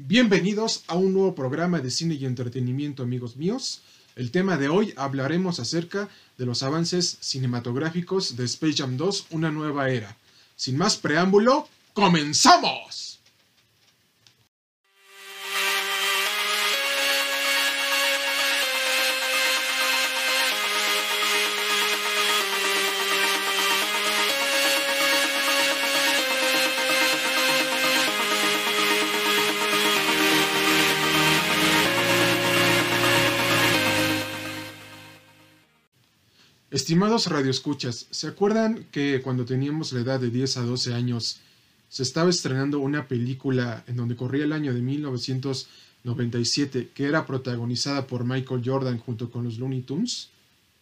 Bienvenidos a un nuevo programa de cine y entretenimiento, amigos míos. El tema de hoy hablaremos acerca de los avances cinematográficos de Space Jam 2, una nueva era. Sin más preámbulo, ¡comenzamos! Estimados radioescuchas, ¿se acuerdan que cuando teníamos la edad de 10 a 12 años se estaba estrenando una película en donde corría el año de 1997 que era protagonizada por Michael Jordan junto con los Looney Tunes?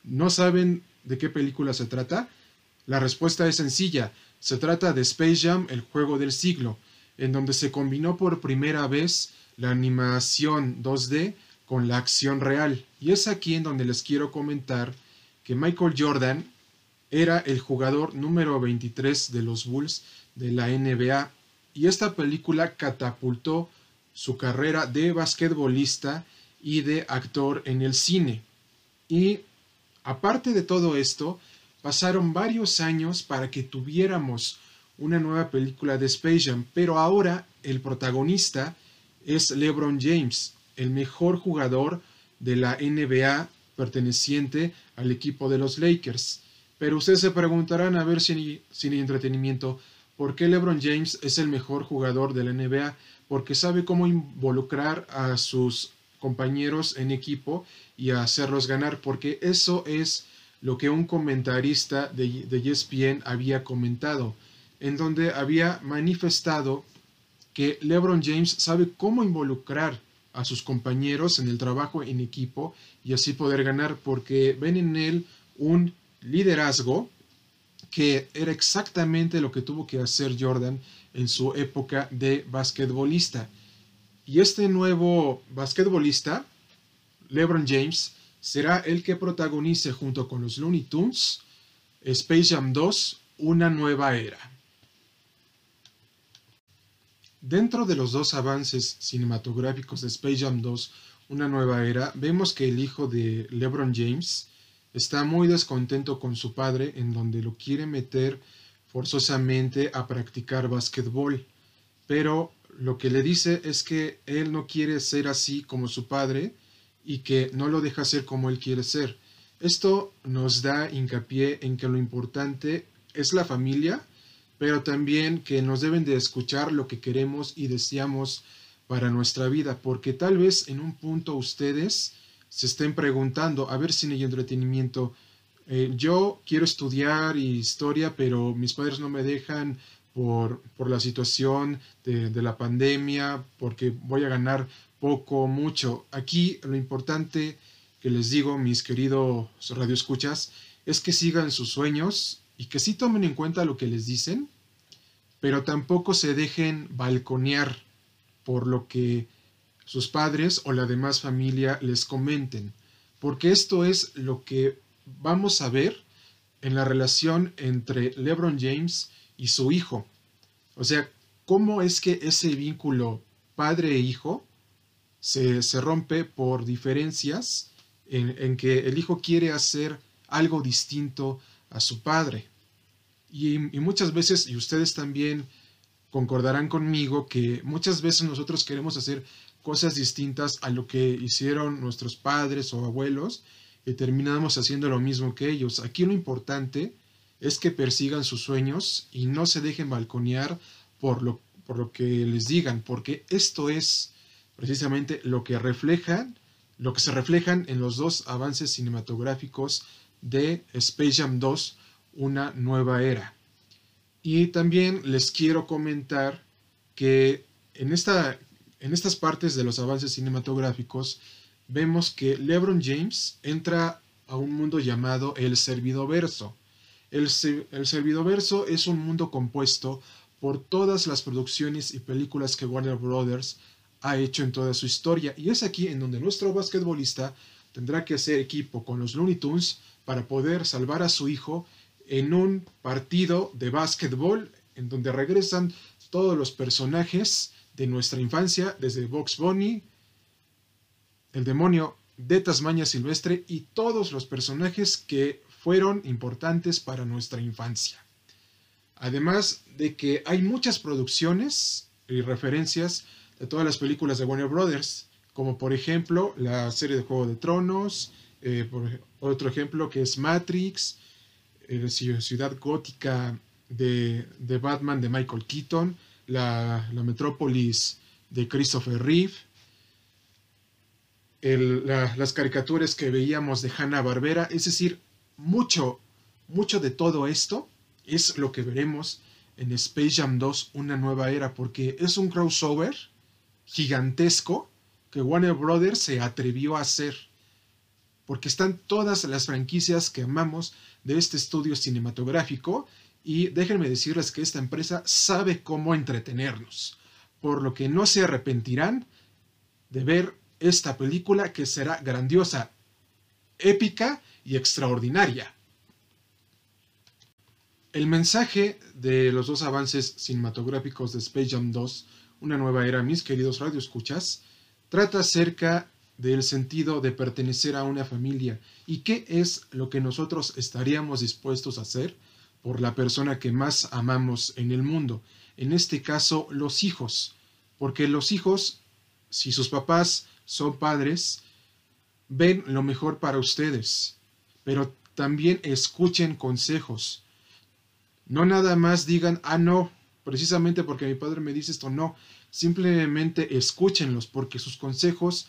¿No saben de qué película se trata? La respuesta es sencilla, se trata de Space Jam, el juego del siglo, en donde se combinó por primera vez la animación 2D con la acción real. Y es aquí en donde les quiero comentar que Michael Jordan era el jugador número 23 de los Bulls de la NBA y esta película catapultó su carrera de basquetbolista y de actor en el cine. Y aparte de todo esto, pasaron varios años para que tuviéramos una nueva película de Space Jam, pero ahora el protagonista es LeBron James, el mejor jugador de la NBA perteneciente al equipo de los Lakers. Pero ustedes se preguntarán, a ver si sin entretenimiento, ¿por qué LeBron James es el mejor jugador de la NBA? Porque sabe cómo involucrar a sus compañeros en equipo y hacerlos ganar, porque eso es lo que un comentarista de, de ESPN había comentado, en donde había manifestado que LeBron James sabe cómo involucrar a sus compañeros en el trabajo en equipo y así poder ganar porque ven en él un liderazgo que era exactamente lo que tuvo que hacer Jordan en su época de basquetbolista. Y este nuevo basquetbolista, LeBron James, será el que protagonice junto con los Looney Tunes Space Jam 2, una nueva era. Dentro de los dos avances cinematográficos de Space Jam 2, Una nueva era, vemos que el hijo de LeBron James está muy descontento con su padre en donde lo quiere meter forzosamente a practicar básquetbol. Pero lo que le dice es que él no quiere ser así como su padre y que no lo deja ser como él quiere ser. Esto nos da hincapié en que lo importante es la familia pero también que nos deben de escuchar lo que queremos y deseamos para nuestra vida, porque tal vez en un punto ustedes se estén preguntando, a ver, cine y entretenimiento, eh, yo quiero estudiar historia, pero mis padres no me dejan por, por la situación de, de, la pandemia, porque voy a ganar poco, mucho. Aquí lo importante que les digo, mis queridos radioescuchas, es que sigan sus sueños y que sí tomen en cuenta lo que les dicen, pero tampoco se dejen balconear por lo que sus padres o la demás familia les comenten, porque esto es lo que vamos a ver en la relación entre LeBron James y su hijo. O sea, cómo es que ese vínculo padre e hijo se, se rompe por diferencias en, en que el hijo quiere hacer algo distinto a su padre. Y, muchas veces, y ustedes también concordarán conmigo, que muchas veces nosotros queremos hacer cosas distintas a lo que hicieron nuestros padres o abuelos y terminamos haciendo lo mismo que ellos. Aquí lo importante es que persigan sus sueños y no se dejen balconear por lo, por lo que les digan, porque esto es precisamente lo que reflejan, lo que se reflejan en los dos avances cinematográficos de Space Jam 2 una nueva era. Y también les quiero comentar que en, esta, en estas partes de los avances cinematográficos vemos que LeBron James entra a un mundo llamado el Servidoverso. El, el Servidoverso es un mundo compuesto por todas las producciones y películas que Warner Brothers ha hecho en toda su historia. Y es aquí en donde nuestro basquetbolista tendrá que hacer equipo con los Looney Tunes para poder salvar a su hijo en un partido de básquetbol en donde regresan todos los personajes de nuestra infancia, desde Box Bunny, el demonio de Tasmania Silvestre y todos los personajes que fueron importantes para nuestra infancia. Además de que hay muchas producciones y referencias de todas las películas de Warner Brothers, como por ejemplo la serie de Juego de Tronos, eh, otro ejemplo que es Matrix, eh, Ciudad Gótica de, Batman de Michael Keaton, la, Metrópolis de Christopher Reeve, las caricaturas que veíamos de Hanna Barbera, es decir, mucho, mucho de todo esto es lo que veremos en Space Jam 2, una nueva era, porque es un crossover gigantesco que Warner Brothers se atrevió a hacer. Porque están todas las franquicias que amamos de este estudio cinematográfico y déjenme decirles que esta empresa sabe cómo entretenernos, por lo que no se arrepentirán de ver esta película que será grandiosa, épica y extraordinaria. El mensaje de los dos avances cinematográficos de Space Jam 2, una nueva era, mis queridos radioescuchas, trata acerca del sentido de pertenecer a una familia. Y qué es lo que nosotros estaríamos dispuestos a hacer por la persona que más amamos en el mundo, en este caso los hijos, porque los hijos, si sus papás son padres, ven lo mejor para ustedes, pero también escuchen consejos, no nada más digan, ah, no, precisamente porque mi padre me dice esto, no. Simplemente escúchenlos porque sus consejos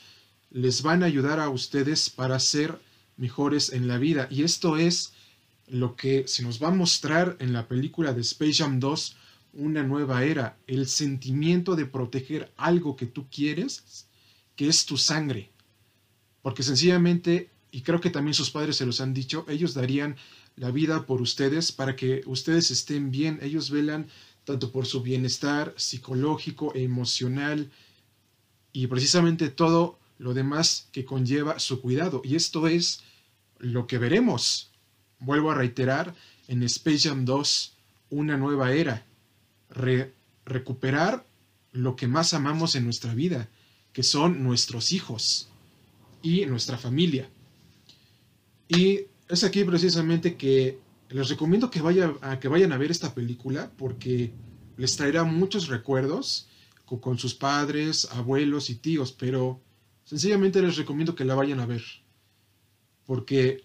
les van a ayudar a ustedes para ser mejores en la vida. Y esto es lo que se nos va a mostrar en la película de Space Jam 2, una nueva era, el sentimiento de proteger algo que tú quieres, que es tu sangre. Porque sencillamente, y creo que también sus padres se los han dicho, ellos darían la vida por ustedes para que ustedes estén bien. Ellos velan tanto por su bienestar psicológico, emocional y precisamente todo lo demás que conlleva su cuidado. Y esto es lo que veremos. Vuelvo a reiterar en Space Jam 2, una nueva era. recuperar lo que más amamos en nuestra vida, que son nuestros hijos y nuestra familia. Y es aquí precisamente que les recomiendo que, a, que vayan a ver esta película porque les traerá muchos recuerdos con, sus padres, abuelos y tíos, pero sencillamente les recomiendo que la vayan a ver porque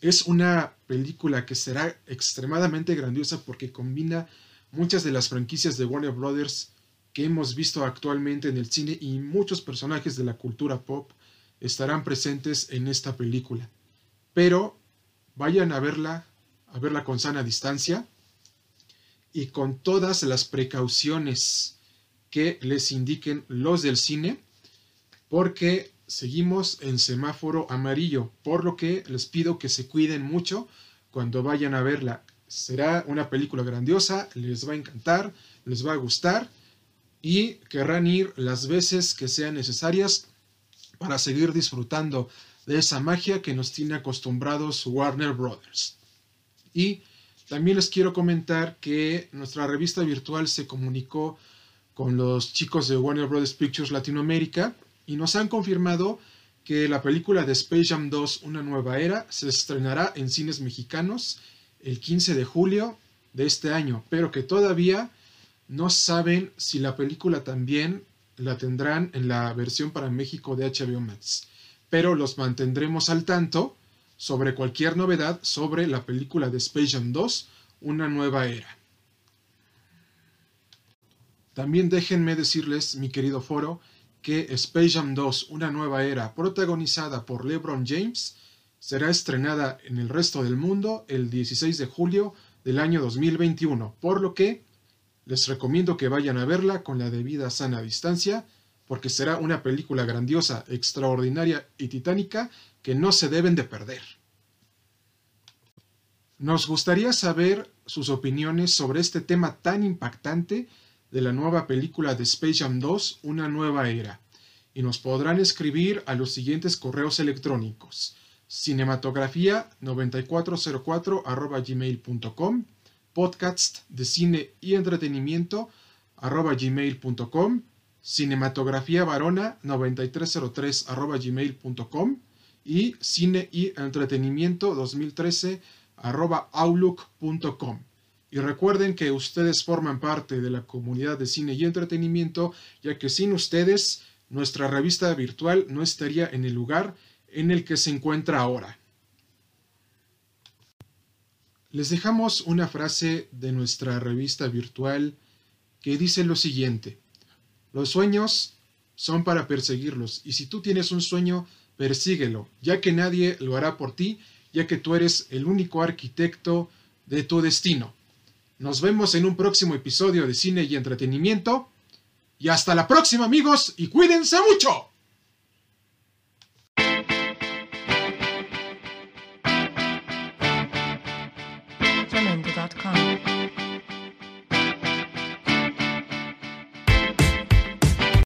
es una película que será extremadamente grandiosa porque combina muchas de las franquicias de Warner Brothers que hemos visto actualmente en el cine y muchos personajes de la cultura pop estarán presentes en esta película. Pero vayan a verla, a verla con sana distancia y con todas las precauciones que les indiquen los del cine, porque seguimos en semáforo amarillo, por lo que les pido que se cuiden mucho cuando vayan a verla. Será una película grandiosa, les va a encantar, les va a gustar y querrán ir las veces que sean necesarias para seguir disfrutando de esa magia que nos tiene acostumbrados Warner Brothers. Y también les quiero comentar que nuestra revista virtual se comunicó con los chicos de Warner Brothers Pictures Latinoamérica y nos han confirmado que la película de Space Jam 2, Una nueva era, se estrenará en cines mexicanos el 15 de julio de este año, pero que todavía no saben si la película también la tendrán en la versión para México de HBO Max. Pero los mantendremos al tanto sobre cualquier novedad sobre la película de Space Jam 2, Una nueva era. También déjenme decirles, mi querido foro, que Space Jam 2, Una nueva era, protagonizada por LeBron James, será estrenada en el resto del mundo el 16 de julio del año 2021, por lo que les recomiendo que vayan a verla con la debida sana distancia porque será una película grandiosa, extraordinaria y titánica que no se deben de perder. Nos gustaría saber sus opiniones sobre este tema tan impactante de la nueva película de Space Jam 2, Una nueva era, y nos podrán escribir a los siguientes correos electrónicos cinematografía9404@gmail.com, podcast de cine y entretenimiento gmail.com cinematografiavarona9303 arroba gmail.com y cine y entretenimiento 2013 arroba outlook.com. Y recuerden que ustedes forman parte de la comunidad de cine y entretenimiento, ya que sin ustedes nuestra revista virtual no estaría en el lugar en el que se encuentra ahora. Les dejamos una frase de nuestra revista virtual que dice lo siguiente. Los sueños son para perseguirlos y si tú tienes un sueño, persíguelo, ya que nadie lo hará por ti, ya que tú eres el único arquitecto de tu destino. Nos vemos en un próximo episodio de Cine y Entretenimiento. Y hasta la próxima amigos y cuídense mucho.